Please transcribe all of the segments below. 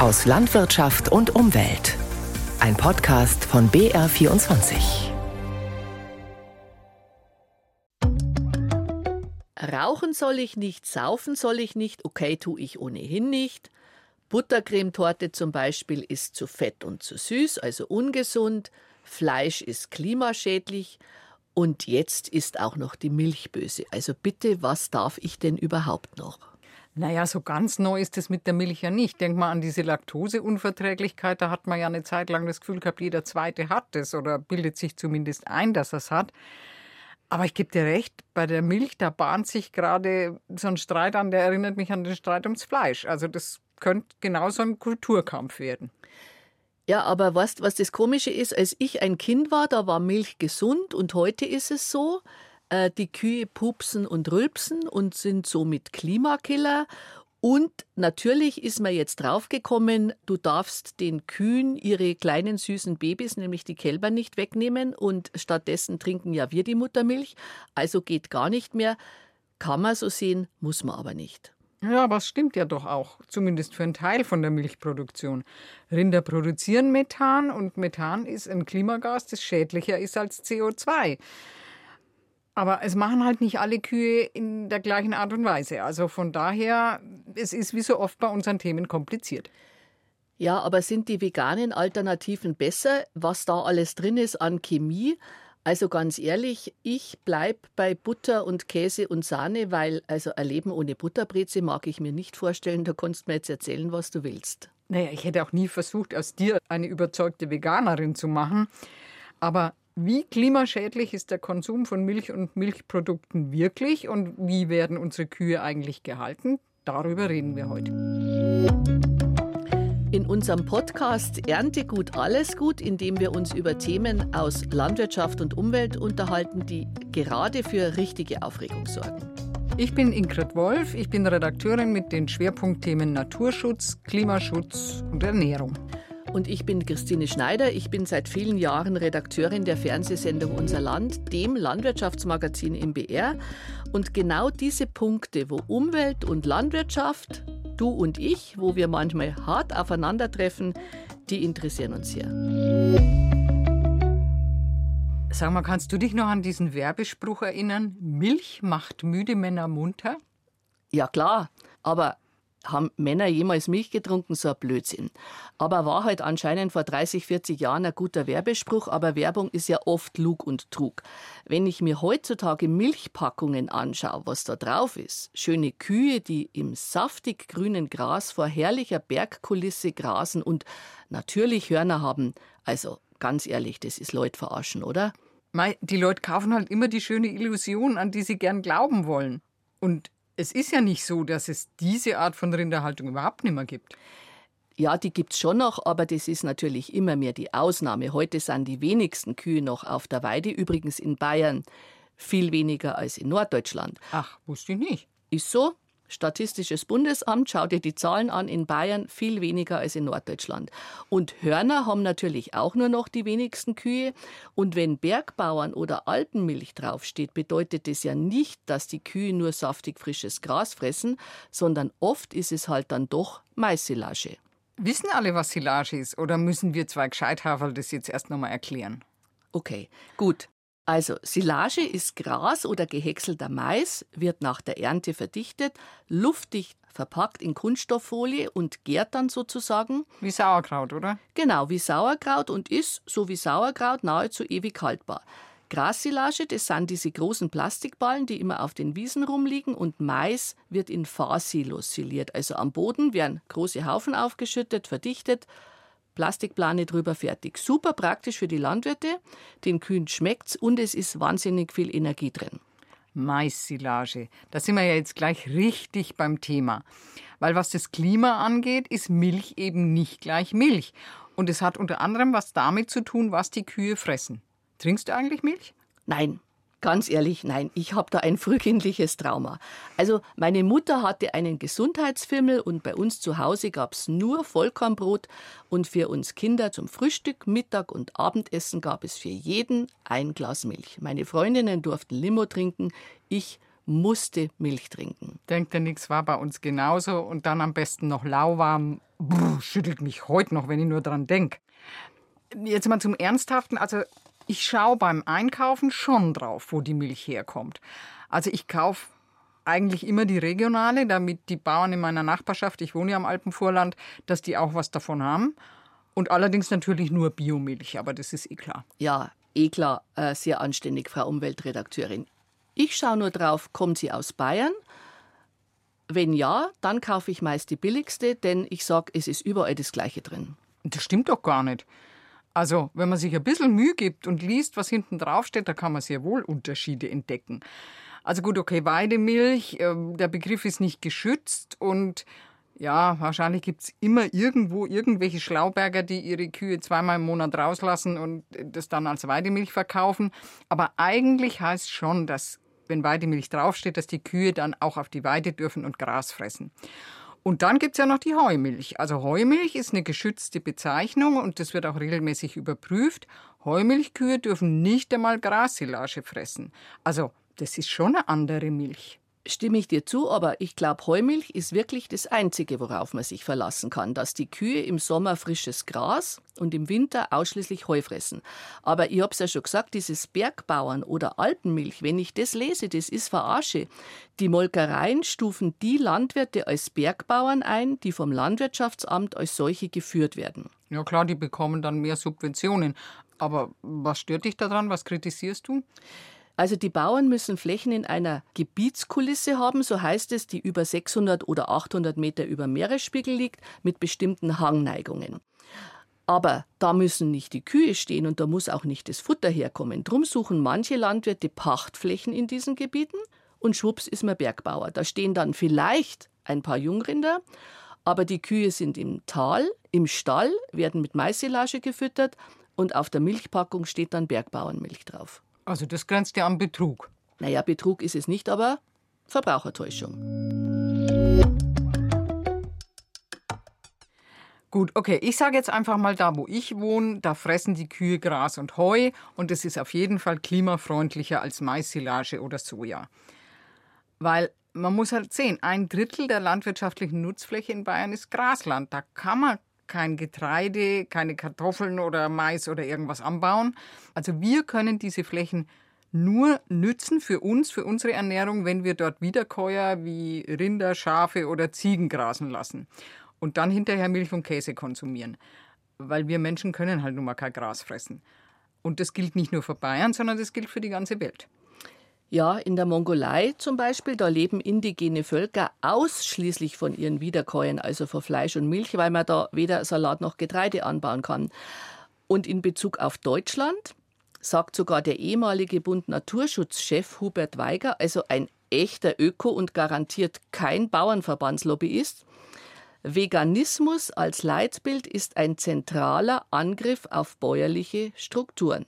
aus Landwirtschaft und Umwelt. Ein Podcast von BR24. Rauchen soll ich nicht, saufen soll ich nicht, okay, tue ich ohnehin nicht. Buttercremetorte zum Beispiel ist zu fett und zu süß, also ungesund. Fleisch ist klimaschädlich. Und jetzt ist auch noch die Milch böse. Also bitte, was darf ich denn überhaupt noch? Naja, so ganz neu ist es mit der Milch ja nicht. Denk mal an diese Laktoseunverträglichkeit. Da hat man ja eine Zeit lang das Gefühl gehabt, jeder Zweite hat es oder bildet sich zumindest ein, dass er es hat. Aber ich gebe dir recht, bei der Milch, da bahnt sich gerade so ein Streit an, der erinnert mich an den Streit ums Fleisch. Also das könnte genauso ein Kulturkampf werden. Ja, aber weißt, was das Komische ist, als ich ein Kind war, da war Milch gesund und heute ist es so, äh, die Kühe pupsen und rülpsen und sind somit Klimakiller. Und natürlich ist man jetzt draufgekommen, du darfst den Kühen ihre kleinen süßen Babys, nämlich die Kälber, nicht wegnehmen und stattdessen trinken ja wir die Muttermilch. Also geht gar nicht mehr. Kann man so sehen, muss man aber nicht. Ja, aber es stimmt ja doch auch, zumindest für einen Teil von der Milchproduktion. Rinder produzieren Methan und Methan ist ein Klimagas, das schädlicher ist als CO2. Aber es machen halt nicht alle Kühe in der gleichen Art und Weise. Also von daher, es ist wie so oft bei unseren Themen kompliziert. Ja, aber sind die veganen Alternativen besser, was da alles drin ist an Chemie? Also ganz ehrlich, ich bleibe bei Butter und Käse und Sahne, weil also ein Leben ohne Butterbreze mag ich mir nicht vorstellen. Da kannst du mir jetzt erzählen, was du willst. Naja, ich hätte auch nie versucht, aus dir eine überzeugte Veganerin zu machen. Aber wie klimaschädlich ist der Konsum von Milch und Milchprodukten wirklich und wie werden unsere Kühe eigentlich gehalten? Darüber reden wir heute. In unserem Podcast Ernte gut, alles gut, in dem wir uns über Themen aus Landwirtschaft und Umwelt unterhalten, die gerade für richtige Aufregung sorgen. Ich bin Ingrid Wolf, ich bin Redakteurin mit den Schwerpunktthemen Naturschutz, Klimaschutz und Ernährung. Und ich bin Christine Schneider. Ich bin seit vielen Jahren Redakteurin der Fernsehsendung Unser Land, dem Landwirtschaftsmagazin im BR. Und genau diese Punkte, wo Umwelt und Landwirtschaft du und ich, wo wir manchmal hart aufeinandertreffen, die interessieren uns sehr. Sag mal, kannst du dich noch an diesen Werbespruch erinnern? Milch macht müde Männer munter? Ja klar, aber haben Männer jemals Milch getrunken? So ein Blödsinn. Aber war halt anscheinend vor 30, 40 Jahren ein guter Werbespruch, aber Werbung ist ja oft Lug und Trug. Wenn ich mir heutzutage Milchpackungen anschaue, was da drauf ist, schöne Kühe, die im saftig grünen Gras vor herrlicher Bergkulisse grasen und natürlich Hörner haben, also ganz ehrlich, das ist Leute verarschen, oder? Die Leute kaufen halt immer die schöne Illusion, an die sie gern glauben wollen. Und es ist ja nicht so, dass es diese Art von Rinderhaltung überhaupt nicht mehr gibt. Ja, die gibt es schon noch, aber das ist natürlich immer mehr die Ausnahme. Heute sind die wenigsten Kühe noch auf der Weide, übrigens in Bayern viel weniger als in Norddeutschland. Ach, wusste ich nicht. Ist so, Statistisches Bundesamt, schau dir die Zahlen an, in Bayern viel weniger als in Norddeutschland. Und Hörner haben natürlich auch nur noch die wenigsten Kühe. Und wenn Bergbauern oder Alpenmilch draufsteht, bedeutet das ja nicht, dass die Kühe nur saftig frisches Gras fressen, sondern oft ist es halt dann doch Maissilage. Wissen alle, was Silage ist, oder müssen wir zwei Gescheithaferl das jetzt erst nochmal erklären? Okay, gut. Also Silage ist Gras oder gehäckselter Mais, wird nach der Ernte verdichtet, luftdicht verpackt in Kunststofffolie und gärt dann sozusagen. Wie Sauerkraut, oder? Genau, wie Sauerkraut und ist, so wie Sauerkraut, nahezu ewig haltbar. Grassilage, das sind diese großen Plastikballen, die immer auf den Wiesen rumliegen und Mais wird in Fahrsilos siliert. Also am Boden werden große Haufen aufgeschüttet, verdichtet Plastikplane drüber fertig. Super praktisch für die Landwirte. Den Kühen schmeckt's und es ist wahnsinnig viel Energie drin. Mais-Silage. Da sind wir ja jetzt gleich richtig beim Thema. Weil was das Klima angeht, ist Milch eben nicht gleich Milch. Und es hat unter anderem was damit zu tun, was die Kühe fressen. Trinkst du eigentlich Milch? Nein, Ganz ehrlich, nein, ich habe da ein frühkindliches Trauma. Also meine Mutter hatte einen Gesundheitsfimmel und bei uns zu Hause gab es nur Vollkornbrot und für uns Kinder zum Frühstück, Mittag und Abendessen gab es für jeden ein Glas Milch. Meine Freundinnen durften Limo trinken, ich musste Milch trinken. Denkt ihr nichts, war bei uns genauso. Und dann am besten noch lauwarm. Brr, schüttelt mich heute noch, wenn ich nur dran denke. Jetzt mal zum Ernsthaften. Also, ich schaue beim Einkaufen schon drauf, wo die Milch herkommt. Also, ich kaufe eigentlich immer die regionale, damit die Bauern in meiner Nachbarschaft, ich wohne ja am Alpenvorland, dass die auch was davon haben. Und allerdings natürlich nur Biomilch, aber das ist eh klar. Ja, eh klar, äh, sehr anständig, Frau Umweltredakteurin. Ich schaue nur drauf, kommt sie aus Bayern? Wenn ja, dann kaufe ich meist die billigste, denn ich sage, es ist überall das Gleiche drin. Das stimmt doch gar nicht. Also, wenn man sich ein bisschen Mühe gibt und liest, was hinten drauf steht, da kann man sehr wohl Unterschiede entdecken. Also gut, okay, Weidemilch, äh, der Begriff ist nicht geschützt und ja, wahrscheinlich gibt es immer irgendwo irgendwelche Schlauberger, die ihre Kühe zweimal im Monat rauslassen und das dann als Weidemilch verkaufen. Aber eigentlich heißt schon, dass, wenn Weidemilch draufsteht, dass die Kühe dann auch auf die Weide dürfen und Gras fressen. Und dann gibt es ja noch die Heumilch. Also Heumilch ist eine geschützte Bezeichnung und das wird auch regelmäßig überprüft. Heumilchkühe dürfen nicht einmal Grassilage fressen. Also das ist schon eine andere Milch stimme ich dir zu, aber ich glaube, Heumilch ist wirklich das Einzige, worauf man sich verlassen kann, dass die Kühe im Sommer frisches Gras und im Winter ausschließlich Heu fressen. Aber ich habe es ja schon gesagt, dieses Bergbauern oder Alpenmilch, wenn ich das lese, das ist Verarsche. Die Molkereien stufen die Landwirte als Bergbauern ein, die vom Landwirtschaftsamt als solche geführt werden. Ja klar, die bekommen dann mehr Subventionen. Aber was stört dich daran? Was kritisierst du? Also die Bauern müssen Flächen in einer Gebietskulisse haben, so heißt es, die über 600 oder 800 Meter über Meeresspiegel liegt, mit bestimmten Hangneigungen. Aber da müssen nicht die Kühe stehen und da muss auch nicht das Futter herkommen. Drum suchen manche Landwirte Pachtflächen in diesen Gebieten und schwupps ist man Bergbauer. Da stehen dann vielleicht ein paar Jungrinder, aber die Kühe sind im Tal, im Stall, werden mit Maissilage gefüttert und auf der Milchpackung steht dann Bergbauernmilch drauf. Also das grenzt ja an Betrug. Naja, Betrug ist es nicht, aber Verbrauchertäuschung. Gut, okay, ich sage jetzt einfach mal, da wo ich wohne, da fressen die Kühe Gras und Heu und es ist auf jeden Fall klimafreundlicher als Maissilage oder Soja. Weil man muss halt sehen, ein Drittel der landwirtschaftlichen Nutzfläche in Bayern ist Grasland. Da kann man kein Getreide, keine Kartoffeln oder Mais oder irgendwas anbauen. Also wir können diese Flächen nur nützen für uns, für unsere Ernährung, wenn wir dort Wiederkäuer wie Rinder, Schafe oder Ziegen grasen lassen und dann hinterher Milch und Käse konsumieren. Weil wir Menschen können halt nun mal kein Gras fressen. Und das gilt nicht nur für Bayern, sondern das gilt für die ganze Welt. Ja, in der Mongolei zum Beispiel, da leben indigene Völker ausschließlich von ihren Wiederkäuen, also von Fleisch und Milch, weil man da weder Salat noch Getreide anbauen kann. Und in Bezug auf Deutschland sagt sogar der ehemalige Bund Naturschutzchef Hubert Weiger, also ein echter Öko und garantiert kein Bauernverbandslobbyist, Veganismus als Leitbild ist ein zentraler Angriff auf bäuerliche Strukturen.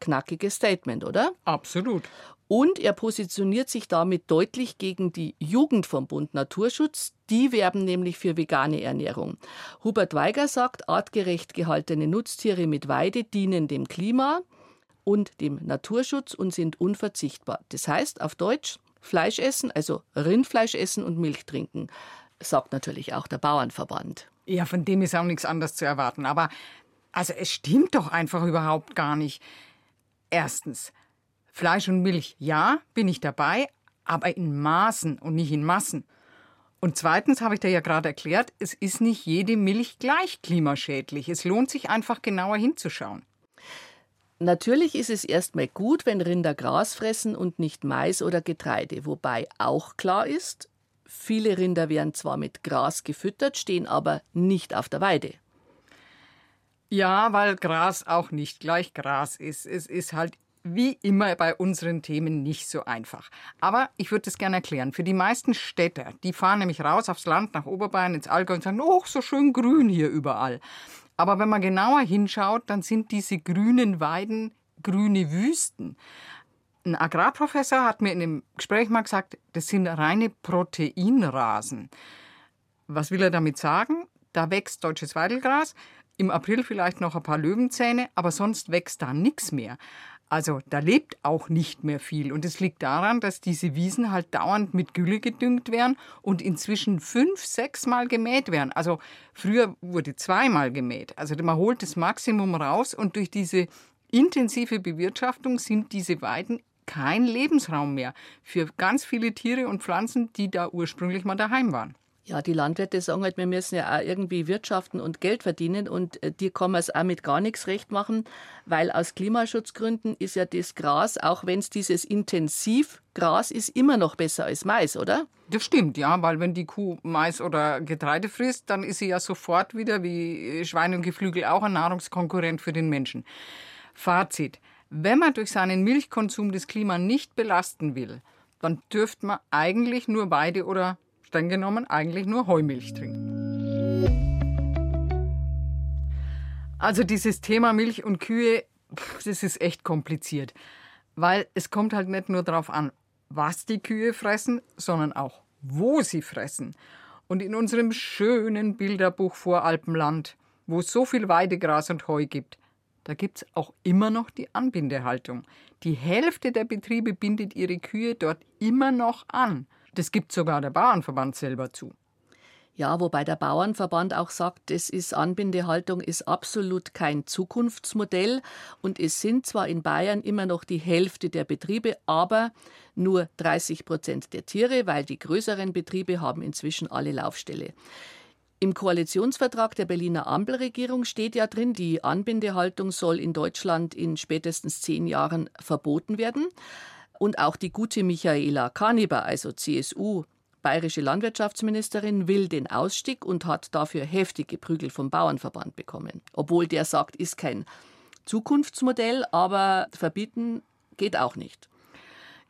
Knackiges Statement, oder? Absolut. Und er positioniert sich damit deutlich gegen die Jugend vom Bund Naturschutz. Die werben nämlich für vegane Ernährung. Hubert Weiger sagt, artgerecht gehaltene Nutztiere mit Weide dienen dem Klima und dem Naturschutz und sind unverzichtbar. Das heißt auf Deutsch Fleisch essen, also Rindfleisch essen und Milch trinken, sagt natürlich auch der Bauernverband. Ja, von dem ist auch nichts anderes zu erwarten. Aber also es stimmt doch einfach überhaupt gar nicht. Erstens, Fleisch und Milch, ja, bin ich dabei, aber in Maßen und nicht in Massen. Und zweitens habe ich dir ja gerade erklärt, es ist nicht jede Milch gleich klimaschädlich. Es lohnt sich einfach genauer hinzuschauen. Natürlich ist es erstmal gut, wenn Rinder Gras fressen und nicht Mais oder Getreide, wobei auch klar ist, viele Rinder werden zwar mit Gras gefüttert, stehen aber nicht auf der Weide. Ja, weil Gras auch nicht gleich Gras ist. Es ist halt wie immer bei unseren Themen nicht so einfach. Aber ich würde es gerne erklären. Für die meisten Städter, die fahren nämlich raus aufs Land, nach Oberbayern, ins Allgäu und sagen, oh, so schön grün hier überall. Aber wenn man genauer hinschaut, dann sind diese grünen Weiden grüne Wüsten. Ein Agrarprofessor hat mir in dem Gespräch mal gesagt, das sind reine Proteinrasen. Was will er damit sagen? Da wächst deutsches Weidelgras, im April vielleicht noch ein paar Löwenzähne, aber sonst wächst da nichts mehr. Also da lebt auch nicht mehr viel. Und es liegt daran, dass diese Wiesen halt dauernd mit Gülle gedüngt werden und inzwischen fünf, sechs Mal gemäht werden. Also früher wurde zweimal gemäht. Also man holt das Maximum raus und durch diese intensive Bewirtschaftung sind diese Weiden kein Lebensraum mehr für ganz viele Tiere und Pflanzen, die da ursprünglich mal daheim waren. Ja, die Landwirte sagen halt, wir müssen ja auch irgendwie wirtschaften und Geld verdienen und äh, die kann man es auch mit gar nichts recht machen, weil aus Klimaschutzgründen ist ja das Gras, auch wenn es dieses Intensivgras ist, immer noch besser als Mais, oder? Das stimmt, ja, weil wenn die Kuh Mais oder Getreide frisst, dann ist sie ja sofort wieder, wie Schweine und Geflügel, auch ein Nahrungskonkurrent für den Menschen. Fazit. Wenn man durch seinen Milchkonsum das Klima nicht belasten will, dann dürfte man eigentlich nur Weide oder streng genommen eigentlich nur Heumilch trinken. Also dieses Thema Milch und Kühe, das ist echt kompliziert, weil es kommt halt nicht nur darauf an, was die Kühe fressen, sondern auch, wo sie fressen. Und in unserem schönen Bilderbuch Voralpenland, wo es so viel Weidegras und Heu gibt, da gibt es auch immer noch die Anbindehaltung. Die Hälfte der Betriebe bindet ihre Kühe dort immer noch an. Das gibt sogar der Bauernverband selber zu. Ja, wobei der Bauernverband auch sagt, es ist Anbindehaltung ist absolut kein Zukunftsmodell und es sind zwar in Bayern immer noch die Hälfte der Betriebe, aber nur 30 Prozent der Tiere, weil die größeren Betriebe haben inzwischen alle Laufstelle. Im Koalitionsvertrag der Berliner Ampelregierung steht ja drin, die Anbindehaltung soll in Deutschland in spätestens zehn Jahren verboten werden. Und auch die gute Michaela Kaniber, also CSU, bayerische Landwirtschaftsministerin, will den Ausstieg und hat dafür heftige Prügel vom Bauernverband bekommen. Obwohl der sagt, ist kein Zukunftsmodell, aber verbieten geht auch nicht.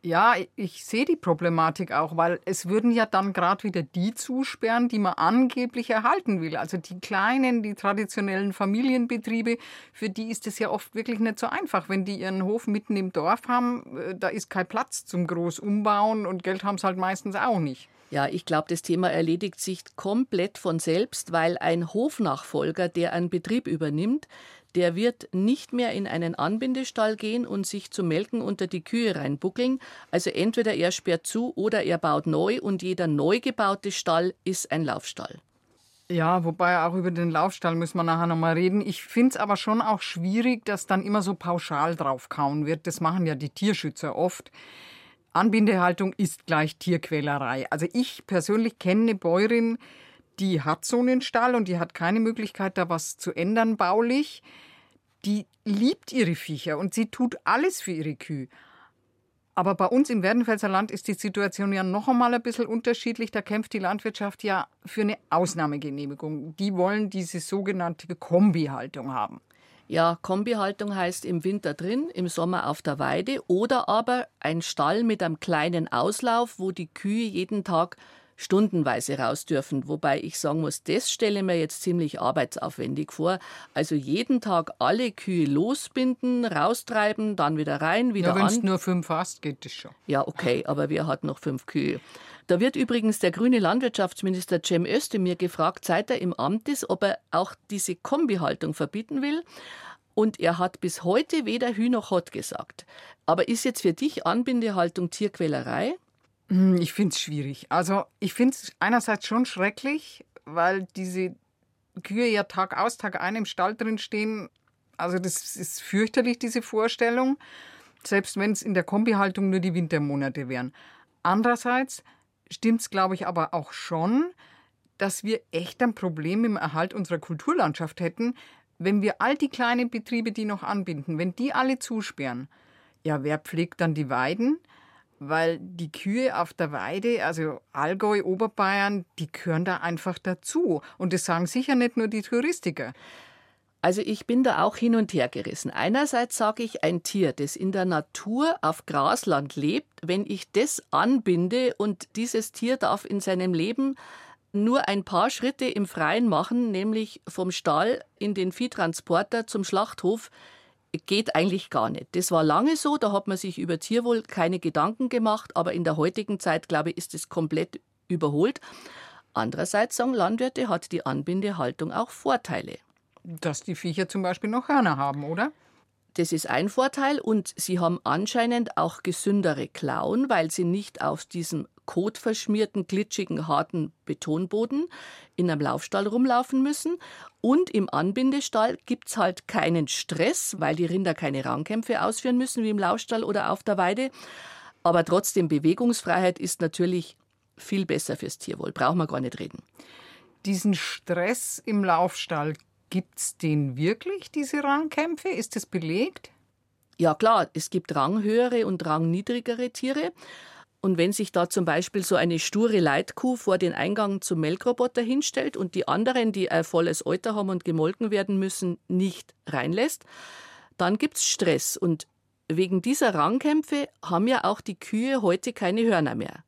Ja, ich sehe die Problematik auch, weil es würden ja dann gerade wieder die zusperren, die man angeblich erhalten will. Also die kleinen, die traditionellen Familienbetriebe, für die ist es ja oft wirklich nicht so einfach. Wenn die ihren Hof mitten im Dorf haben, äh, da ist kein Platz zum Großumbauen und Geld haben sie halt meistens auch nicht. Ja, ich glaube, das Thema erledigt sich komplett von selbst, weil ein Hofnachfolger, der einen Betrieb übernimmt, der wird nicht mehr in einen Anbindestall gehen und sich zum Melken unter die Kühe reinbuckeln. Also entweder er sperrt zu oder er baut neu und jeder neu gebaute Stall ist ein Laufstall. Ja, wobei auch über den Laufstall müssen wir nachher nochmal reden. Ich finde es aber schon auch schwierig, dass dann immer so pauschal draufkauen wird. Das machen ja die Tierschützer oft. Anbindehaltung ist gleich Tierquälerei. Also ich persönlich kenne eine Bäuerin, die hat so einen Stall und die hat keine Möglichkeit, da was zu ändern baulich die liebt ihre Viecher und sie tut alles für ihre Kühe. Aber bei uns im Werdenfelser Land ist die Situation ja noch einmal ein bisschen unterschiedlich. Da kämpft die Landwirtschaft ja für eine Ausnahmegenehmigung. Die wollen diese sogenannte Kombihaltung haben. Ja, Kombihaltung heißt im Winter drin, im Sommer auf der Weide oder aber ein Stall mit einem kleinen Auslauf, wo die Kühe jeden Tag stundenweise raus dürfen. Wobei ich sagen muss, das stelle mir jetzt ziemlich arbeitsaufwendig vor. Also jeden Tag alle Kühe losbinden, raustreiben, dann wieder rein, wieder ja, an. Wenn es nur fünf hast, geht das schon. Ja, okay, aber wir hatten noch fünf Kühe. Da wird übrigens der grüne Landwirtschaftsminister Cem Özdemir gefragt, seit er im Amt ist, ob er auch diese Kombihaltung verbieten will. Und er hat bis heute weder Hü noch Hott gesagt. Aber ist jetzt für dich Anbindehaltung Tierquälerei? Hm, ich finde es schwierig. Also ich finde es einerseits schon schrecklich, weil diese Kühe ja Tag aus, Tag ein im Stall drin stehen. Also das ist fürchterlich, diese Vorstellung, selbst wenn es in der Kombihaltung nur die Wintermonate wären. Andererseits stimmt es, glaube ich, aber auch schon, dass wir echt ein Problem im Erhalt unserer Kulturlandschaft hätten, wenn wir all die kleinen Betriebe, die noch anbinden, wenn die alle zusperren. Ja, wer pflegt dann die Weiden? Weil die Kühe auf der Weide, also Allgäu, Oberbayern, die gehören da einfach dazu. Und das sagen sicher nicht nur die Touristiker. Also ich bin da auch hin und her gerissen. Einerseits sage ich, ein Tier, das in der Natur auf Grasland lebt, wenn ich das anbinde und dieses Tier darf in seinem Leben nur ein paar Schritte im Freien machen, nämlich vom Stall in den Viehtransporter zum Schlachthof, geht eigentlich gar nicht. Das war lange so, da hat man sich über Tierwohl keine Gedanken gemacht, aber in der heutigen Zeit, glaube ich, ist es komplett überholt. Andererseits sagen Landwirte, hat die Anbindehaltung auch Vorteile. Dass die Viecher zum Beispiel noch Hörner haben, oder? Das ist ein Vorteil und sie haben anscheinend auch gesündere Klauen, weil sie nicht auf diesem kotverschmierten, glitschigen, harten Betonboden in einem Laufstall rumlaufen müssen. Und im Anbindestall gibt es halt keinen Stress, weil die Rinder keine Rangkämpfe ausführen müssen wie im Laufstall oder auf der Weide. Aber trotzdem, Bewegungsfreiheit ist natürlich viel besser fürs Tierwohl. Brauchen wir gar nicht reden. Diesen Stress im Laufstall, Gibt es den wirklich, diese Rangkämpfe? Ist das belegt? Ja klar, es gibt ranghöhere und rangniedrigere Tiere. Und wenn sich da zum Beispiel so eine sture Leitkuh vor den Eingang zum Melkroboter hinstellt und die anderen, die ein volles Alter haben und gemolken werden müssen, nicht reinlässt, dann gibt es Stress. Und wegen dieser Rangkämpfe haben ja auch die Kühe heute keine Hörner mehr.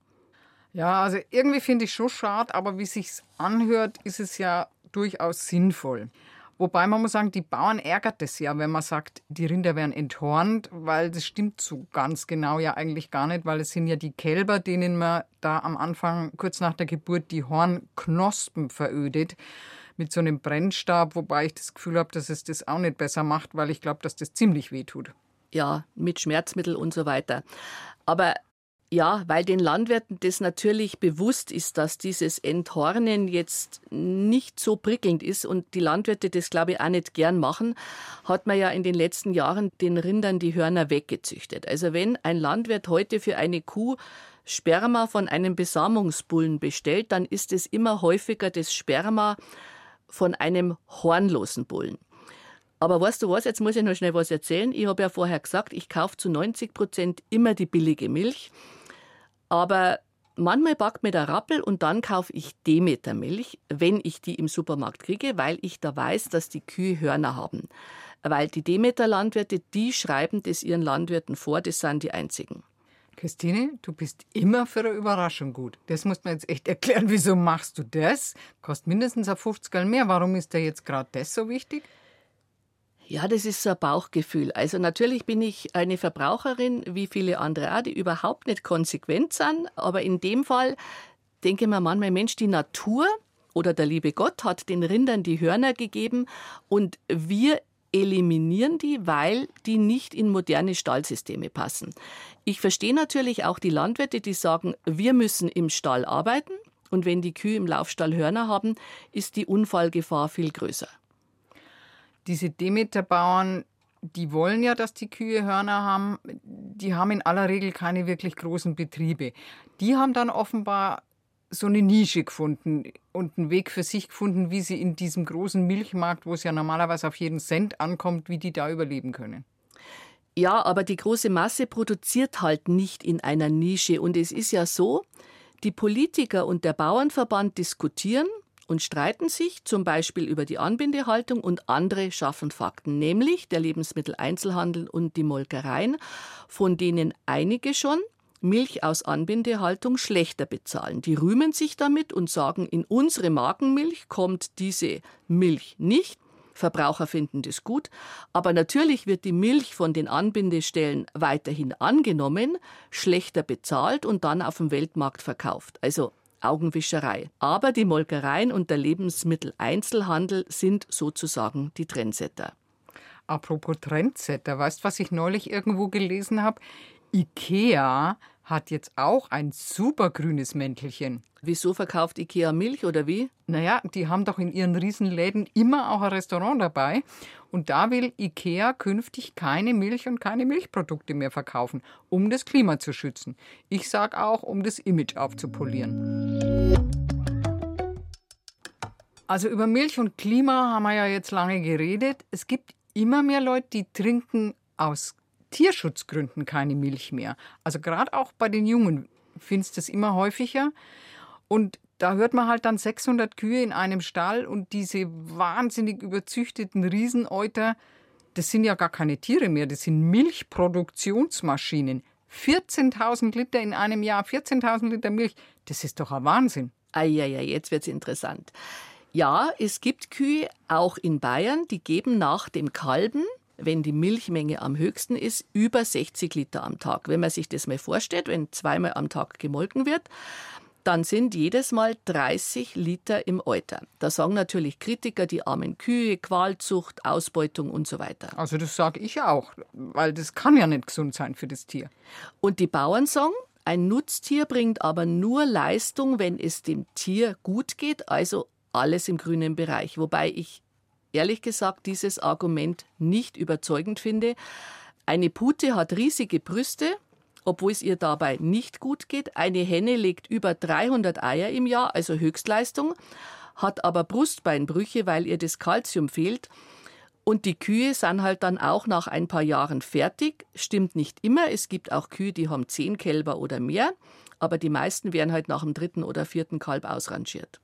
Ja, also irgendwie finde ich schon schade, aber wie sich's anhört, ist es ja durchaus sinnvoll. Wobei man muss sagen, die Bauern ärgert es ja, wenn man sagt, die Rinder werden enthornt, weil das stimmt so ganz genau ja eigentlich gar nicht, weil es sind ja die Kälber, denen man da am Anfang kurz nach der Geburt die Hornknospen verödet mit so einem Brennstab, wobei ich das Gefühl habe, dass es das auch nicht besser macht, weil ich glaube, dass das ziemlich weh tut. Ja, mit Schmerzmittel und so weiter. Aber ja, weil den Landwirten das natürlich bewusst ist, dass dieses Enthornen jetzt nicht so prickelnd ist und die Landwirte das, glaube ich, auch nicht gern machen, hat man ja in den letzten Jahren den Rindern die Hörner weggezüchtet. Also wenn ein Landwirt heute für eine Kuh Sperma von einem Besamungsbullen bestellt, dann ist es immer häufiger das Sperma von einem hornlosen Bullen. Aber weißt du was, jetzt muss ich noch schnell was erzählen. Ich habe ja vorher gesagt, ich kaufe zu 90 Prozent immer die billige Milch. Aber manchmal backt mir der Rappel und dann kaufe ich Demetermilch, wenn ich die im Supermarkt kriege, weil ich da weiß, dass die Kühe Hörner haben. Weil die Demeter-Landwirte, die schreiben das ihren Landwirten vor, das sind die einzigen. Christine, du bist immer für eine Überraschung gut. Das muss man jetzt echt erklären. Wieso machst du das? Kostet mindestens ein 50 mehr. Warum ist dir jetzt gerade das so wichtig? Ja, das ist so ein Bauchgefühl. Also natürlich bin ich eine Verbraucherin, wie viele andere auch, die überhaupt nicht konsequent sind. Aber in dem Fall denke ich mir manchmal, Mensch, die Natur oder der liebe Gott hat den Rindern die Hörner gegeben und wir eliminieren die, weil die nicht in moderne Stallsysteme passen. Ich verstehe natürlich auch die Landwirte, die sagen, wir müssen im Stall arbeiten und wenn die Kühe im Laufstall Hörner haben, ist die Unfallgefahr viel größer diese Demeterbauern, die wollen ja, dass die Kühe Hörner haben. Die haben in aller Regel keine wirklich großen Betriebe. Die haben dann offenbar so eine Nische gefunden und einen Weg für sich gefunden, wie sie in diesem großen Milchmarkt, wo es ja normalerweise auf jeden Cent ankommt, wie die da überleben können. Ja, aber die große Masse produziert halt nicht in einer Nische. Und es ist ja so, die Politiker und der Bauernverband diskutieren und streiten sich zum Beispiel über die Anbindehaltung und andere schaffen Fakten, nämlich der Lebensmitteleinzelhandel und die Molkereien, von denen einige schon Milch aus Anbindehaltung schlechter bezahlen. Die rühmen sich damit und sagen, in unsere Markenmilch kommt diese Milch nicht. Verbraucher finden das gut, aber natürlich wird die Milch von den Anbindestellen weiterhin angenommen, schlechter bezahlt und dann auf dem Weltmarkt verkauft. Also Augenwischerei. Aber die Molkereien und der Lebensmitteleinzelhandel sind sozusagen die Trendsetter. Apropos Trendsetter, weißt du, was ich neulich irgendwo gelesen habe? IKEA hat jetzt auch ein super grünes Mäntelchen. Wieso verkauft IKEA Milch oder wie? Naja, die haben doch in ihren Riesenläden immer auch ein Restaurant dabei. Und da will IKEA künftig keine Milch und keine Milchprodukte mehr verkaufen, um das Klima zu schützen. Ich sage auch, um das Image aufzupolieren. Also über Milch und Klima haben wir ja jetzt lange geredet. Es gibt immer mehr Leute, die trinken aus Tierschutzgründen keine Milch mehr. Also gerade auch bei den Jungen findest du es immer häufiger. Und da hört man halt dann 600 Kühe in einem Stall und diese wahnsinnig überzüchteten Rieseneuter, das sind ja gar keine Tiere mehr, das sind Milchproduktionsmaschinen. 14.000 Liter in einem Jahr, 14.000 Liter Milch, das ist doch ein Wahnsinn. Eieiei, jetzt wird es interessant. Ja, es gibt Kühe, auch in Bayern, die geben nach dem Kalben wenn die Milchmenge am höchsten ist, über 60 Liter am Tag. Wenn man sich das mal vorstellt, wenn zweimal am Tag gemolken wird, dann sind jedes Mal 30 Liter im Euter. Da sagen natürlich Kritiker, die armen Kühe, Qualzucht, Ausbeutung und so weiter. Also das sage ich auch, weil das kann ja nicht gesund sein für das Tier. Und die Bauern sagen, ein Nutztier bringt aber nur Leistung, wenn es dem Tier gut geht, also alles im grünen Bereich. Wobei ich ehrlich gesagt dieses Argument nicht überzeugend finde. Eine Pute hat riesige Brüste, obwohl es ihr dabei nicht gut geht. Eine Henne legt über 300 Eier im Jahr, also Höchstleistung, hat aber Brustbeinbrüche, weil ihr das Kalzium fehlt. Und die Kühe sind halt dann auch nach ein paar Jahren fertig. Stimmt nicht immer. Es gibt auch Kühe, die haben zehn Kälber oder mehr. Aber die meisten werden halt nach dem dritten oder vierten Kalb ausrangiert.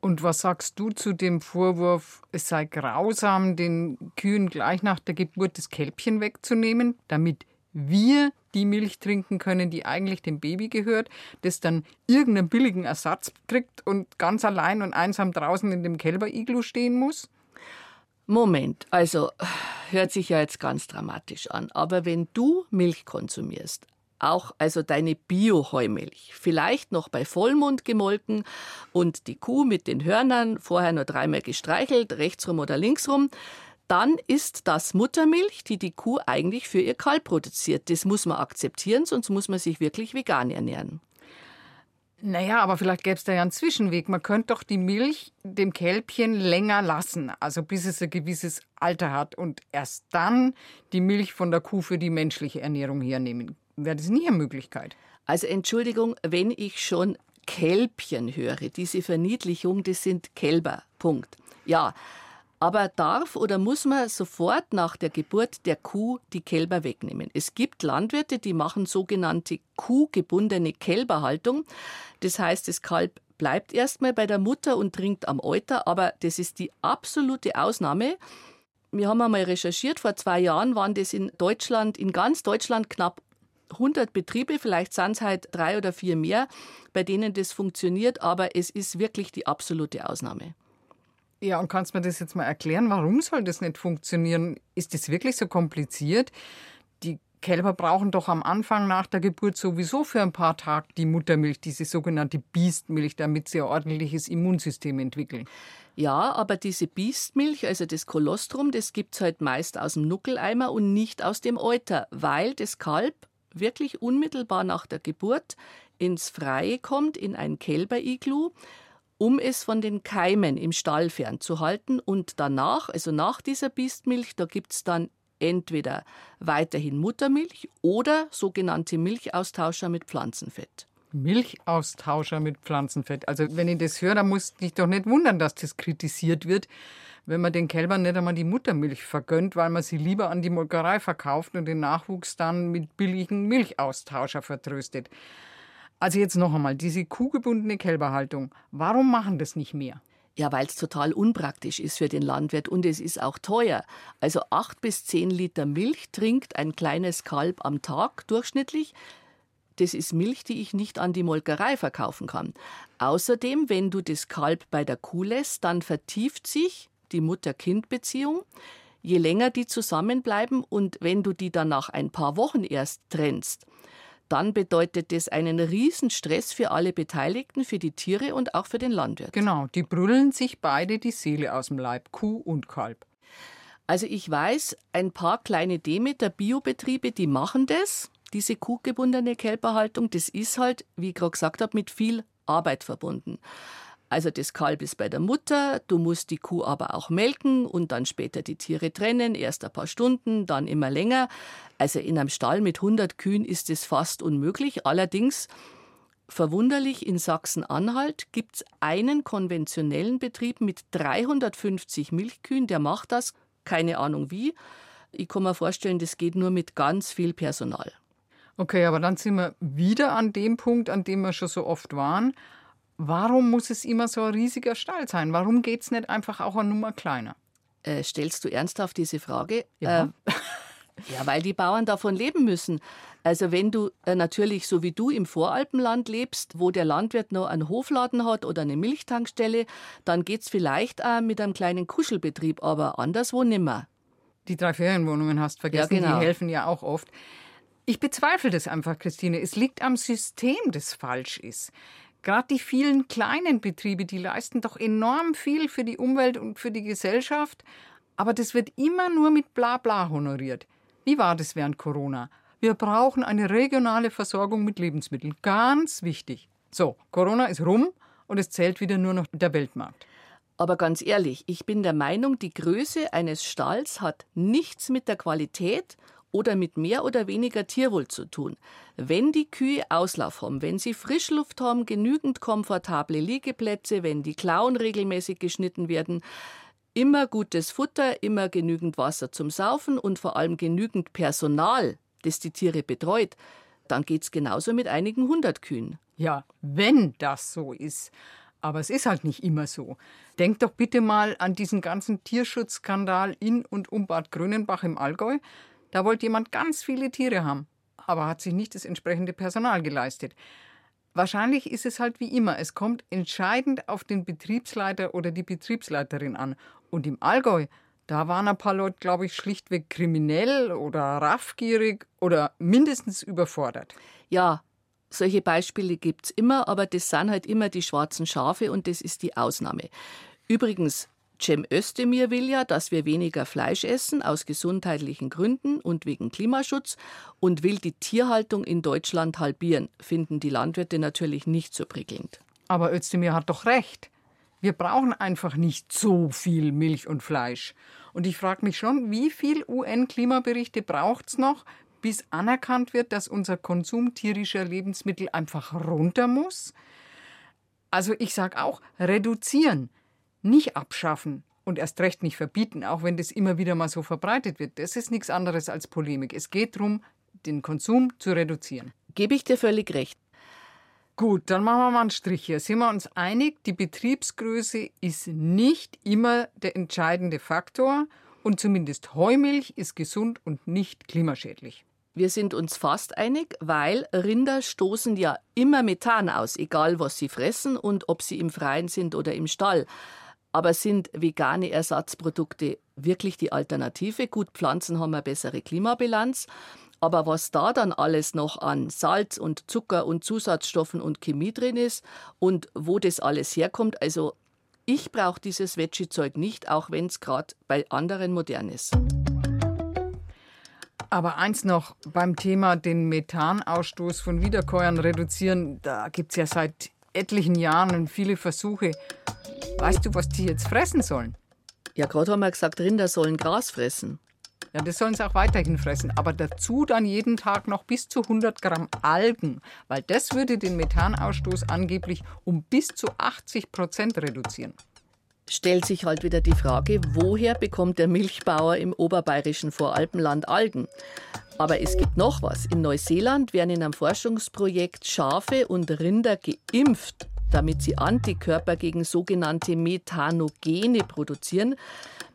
Und was sagst du zu dem Vorwurf, es sei grausam, den Kühen gleich nach der Geburt das Kälbchen wegzunehmen, damit wir die Milch trinken können, die eigentlich dem Baby gehört, das dann irgendeinen billigen Ersatz kriegt und ganz allein und einsam draußen in dem Kälberiglu stehen muss? Moment, also hört sich ja jetzt ganz dramatisch an, aber wenn du Milch konsumierst, auch also deine Bio-Heumilch, vielleicht noch bei Vollmond gemolken und die Kuh mit den Hörnern vorher nur dreimal gestreichelt, rechtsrum oder linksrum, dann ist das Muttermilch, die die Kuh eigentlich für ihr Kalb produziert. Das muss man akzeptieren, sonst muss man sich wirklich vegan ernähren. Naja, aber vielleicht gäbe es da ja einen Zwischenweg. Man könnte doch die Milch dem Kälbchen länger lassen, also bis es ein gewisses Alter hat und erst dann die Milch von der Kuh für die menschliche Ernährung hernehmen. Wäre das nie eine Möglichkeit? Also Entschuldigung, wenn ich schon Kälbchen höre, diese Verniedlichung, das sind Kälber. Punkt. Ja, aber darf oder muss man sofort nach der Geburt der Kuh die Kälber wegnehmen? Es gibt Landwirte, die machen sogenannte kuhgebundene Kälberhaltung. Das heißt, das Kalb bleibt erstmal bei der Mutter und trinkt am Euter, aber das ist die absolute Ausnahme. Wir haben einmal recherchiert, vor zwei Jahren waren das in Deutschland, in ganz Deutschland knapp 100 Betriebe, vielleicht sind es halt drei oder vier mehr, bei denen das funktioniert, aber es ist wirklich die absolute Ausnahme. Ja, und kannst du mir das jetzt mal erklären? Warum soll das nicht funktionieren? Ist das wirklich so kompliziert? Die Kälber brauchen doch am Anfang nach der Geburt sowieso für ein paar Tage die Muttermilch, diese sogenannte Biestmilch, damit sie ein ordentliches Immunsystem entwickeln. Ja, aber diese Biestmilch, also das Kolostrum, das gibt es halt meist aus dem Nuckeleimer und nicht aus dem Euter, weil das Kalb wirklich unmittelbar nach der Geburt ins Freie kommt, in ein Kälberiglu um es von den Keimen im Stall fernzuhalten. Und danach, also nach dieser Biestmilch, da gibt es dann entweder weiterhin Muttermilch oder sogenannte Milchaustauscher mit Pflanzenfett. Milchaustauscher mit Pflanzenfett. Also wenn ich das höre, dann muss ich doch nicht wundern, dass das kritisiert wird, wenn man den Kälbern nicht einmal die Muttermilch vergönnt, weil man sie lieber an die Molkerei verkauft und den Nachwuchs dann mit billigen Milchaustauscher vertröstet. Also jetzt noch einmal, diese kuhgebundene Kälberhaltung, warum machen das nicht mehr? Ja, weil es total unpraktisch ist für den Landwirt und es ist auch teuer. Also acht bis zehn Liter Milch trinkt ein kleines Kalb am Tag durchschnittlich. Das ist Milch, die ich nicht an die Molkerei verkaufen kann. Außerdem, wenn du das Kalb bei der Kuh lässt, dann vertieft sich die Mutter-Kind-Beziehung. Je länger die zusammenbleiben und wenn du die dann nach ein paar Wochen erst trennst, dann bedeutet das einen riesen Stress für alle Beteiligten, für die Tiere und auch für den Landwirt. Genau, die brüllen sich beide die Seele aus dem Leib, Kuh und Kalb. Also ich weiß, ein paar kleine Demeter Biobetriebe, die machen das, diese kuhgebundene Kälberhaltung, das ist halt, wie ich gerade gesagt habe, mit viel Arbeit verbunden. Also das Kalb ist bei der Mutter, du musst die Kuh aber auch melken und dann später die Tiere trennen, erst ein paar Stunden, dann immer länger. Also in einem Stall mit 100 Kühen ist es fast unmöglich. Allerdings Verwunderlich, in Sachsen-Anhalt gibt es einen konventionellen Betrieb mit 350 Milchkühen, der macht das, keine Ahnung wie. Ich kann mir vorstellen, das geht nur mit ganz viel Personal. Okay, aber dann sind wir wieder an dem Punkt, an dem wir schon so oft waren. Warum muss es immer so ein riesiger Stall sein? Warum geht es nicht einfach auch eine Nummer kleiner? Äh, stellst du ernsthaft diese Frage? Ja. Äh, ja, weil die Bauern davon leben müssen. Also wenn du äh, natürlich so wie du im Voralpenland lebst, wo der Landwirt noch einen Hofladen hat oder eine Milchtankstelle, dann geht es vielleicht auch mit einem kleinen Kuschelbetrieb, aber anderswo nimmer. Die drei Ferienwohnungen hast vergessen, ja, genau. die helfen ja auch oft. Ich bezweifle das einfach, Christine. Es liegt am System, das falsch ist. Gerade die vielen kleinen Betriebe, die leisten doch enorm viel für die Umwelt und für die Gesellschaft. Aber das wird immer nur mit Blabla honoriert. Wie war das während Corona? Wir brauchen eine regionale Versorgung mit Lebensmitteln. Ganz wichtig. So, Corona ist rum und es zählt wieder nur noch der Weltmarkt. Aber ganz ehrlich, ich bin der Meinung, die Größe eines Stalls hat nichts mit der Qualität oder mit mehr oder weniger Tierwohl zu tun. Wenn die Kühe Auslauf haben, wenn sie Frischluft haben, genügend komfortable Liegeplätze, wenn die Klauen regelmäßig geschnitten werden, immer gutes Futter, immer genügend Wasser zum Saufen und vor allem genügend Personal, das die Tiere betreut, dann geht's genauso mit einigen hundert Kühen. Ja, wenn das so ist. Aber es ist halt nicht immer so. Denkt doch bitte mal an diesen ganzen Tierschutzskandal in und um Bad Grönenbach im Allgäu. Da wollte jemand ganz viele Tiere haben, aber hat sich nicht das entsprechende Personal geleistet. Wahrscheinlich ist es halt wie immer, es kommt entscheidend auf den Betriebsleiter oder die Betriebsleiterin an. Und im Allgäu, da waren ein paar Leute, glaube ich, schlichtweg kriminell oder raffgierig oder mindestens überfordert. Ja, solche Beispiele gibt es immer, aber das sind halt immer die schwarzen Schafe und das ist die Ausnahme. Übrigens, Cem Özdemir will ja, dass wir weniger Fleisch essen, aus gesundheitlichen Gründen und wegen Klimaschutz, und will die Tierhaltung in Deutschland halbieren, finden die Landwirte natürlich nicht so prickelnd. Aber Özdemir hat doch recht. Wir brauchen einfach nicht so viel Milch und Fleisch. Und ich frage mich schon, wie viel UN-Klimaberichte braucht es noch, bis anerkannt wird, dass unser Konsum tierischer Lebensmittel einfach runter muss? Also ich sage auch, reduzieren nicht abschaffen und erst recht nicht verbieten, auch wenn das immer wieder mal so verbreitet wird. Das ist nichts anderes als Polemik. Es geht darum, den Konsum zu reduzieren. Gebe ich dir völlig recht. Gut, dann machen wir mal einen Strich hier. Sind wir uns einig, die Betriebsgröße ist nicht immer der entscheidende Faktor und zumindest Heumilch ist gesund und nicht klimaschädlich. Wir sind uns fast einig, weil Rinder stoßen ja immer Methan aus, egal was sie fressen und ob sie im Freien sind oder im Stall. Aber sind vegane Ersatzprodukte wirklich die Alternative? Gut, Pflanzen haben eine bessere Klimabilanz. Aber was da dann alles noch an Salz und Zucker und Zusatzstoffen und Chemie drin ist und wo das alles herkommt, also ich brauche dieses Veggie-Zeug nicht, auch wenn es gerade bei anderen modern ist. Aber eins noch beim Thema den Methanausstoß von Wiederkäuern reduzieren, da gibt es ja seit etlichen Jahren viele Versuche. Weißt du, was die jetzt fressen sollen? Ja, gerade haben wir gesagt, Rinder sollen Gras fressen. Ja, das sollen sie auch weiterhin fressen. Aber dazu dann jeden Tag noch bis zu 100 Gramm Algen, weil das würde den Methanausstoß angeblich um bis zu 80 Prozent reduzieren. Stellt sich halt wieder die Frage, woher bekommt der Milchbauer im oberbayerischen Voralpenland Algen? Aber es gibt noch was. In Neuseeland werden in einem Forschungsprojekt Schafe und Rinder geimpft damit sie Antikörper gegen sogenannte Methanogene produzieren,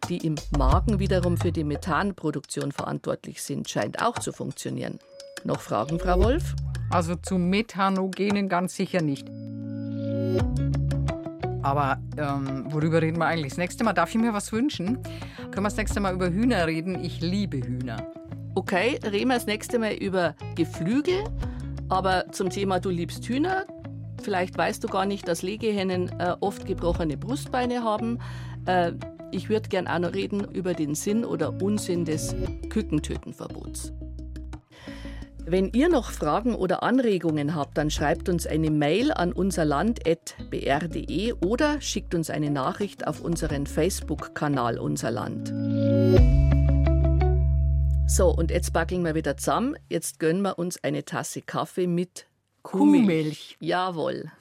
die im Magen wiederum für die Methanproduktion verantwortlich sind. Scheint auch zu funktionieren. Noch Fragen, Frau Wolf? Also zu Methanogenen ganz sicher nicht. Aber ähm, worüber reden wir eigentlich das nächste Mal? Darf ich mir was wünschen? Können wir das nächste Mal über Hühner reden? Ich liebe Hühner. Okay, reden wir das nächste Mal über Geflügel. Aber zum Thema Du liebst Hühner, Vielleicht weißt du gar nicht, dass Legehennen äh, oft gebrochene Brustbeine haben. Äh, ich würde gern auch noch reden über den Sinn oder Unsinn des Kükentötenverbots. Wenn ihr noch Fragen oder Anregungen habt, dann schreibt uns eine Mail an unserland.br.de oder schickt uns eine Nachricht auf unseren Facebook-Kanal Unser Land. So, und jetzt backeln wir wieder zusammen. Jetzt gönnen wir uns eine Tasse Kaffee mit Kuhmilch. Jawohl.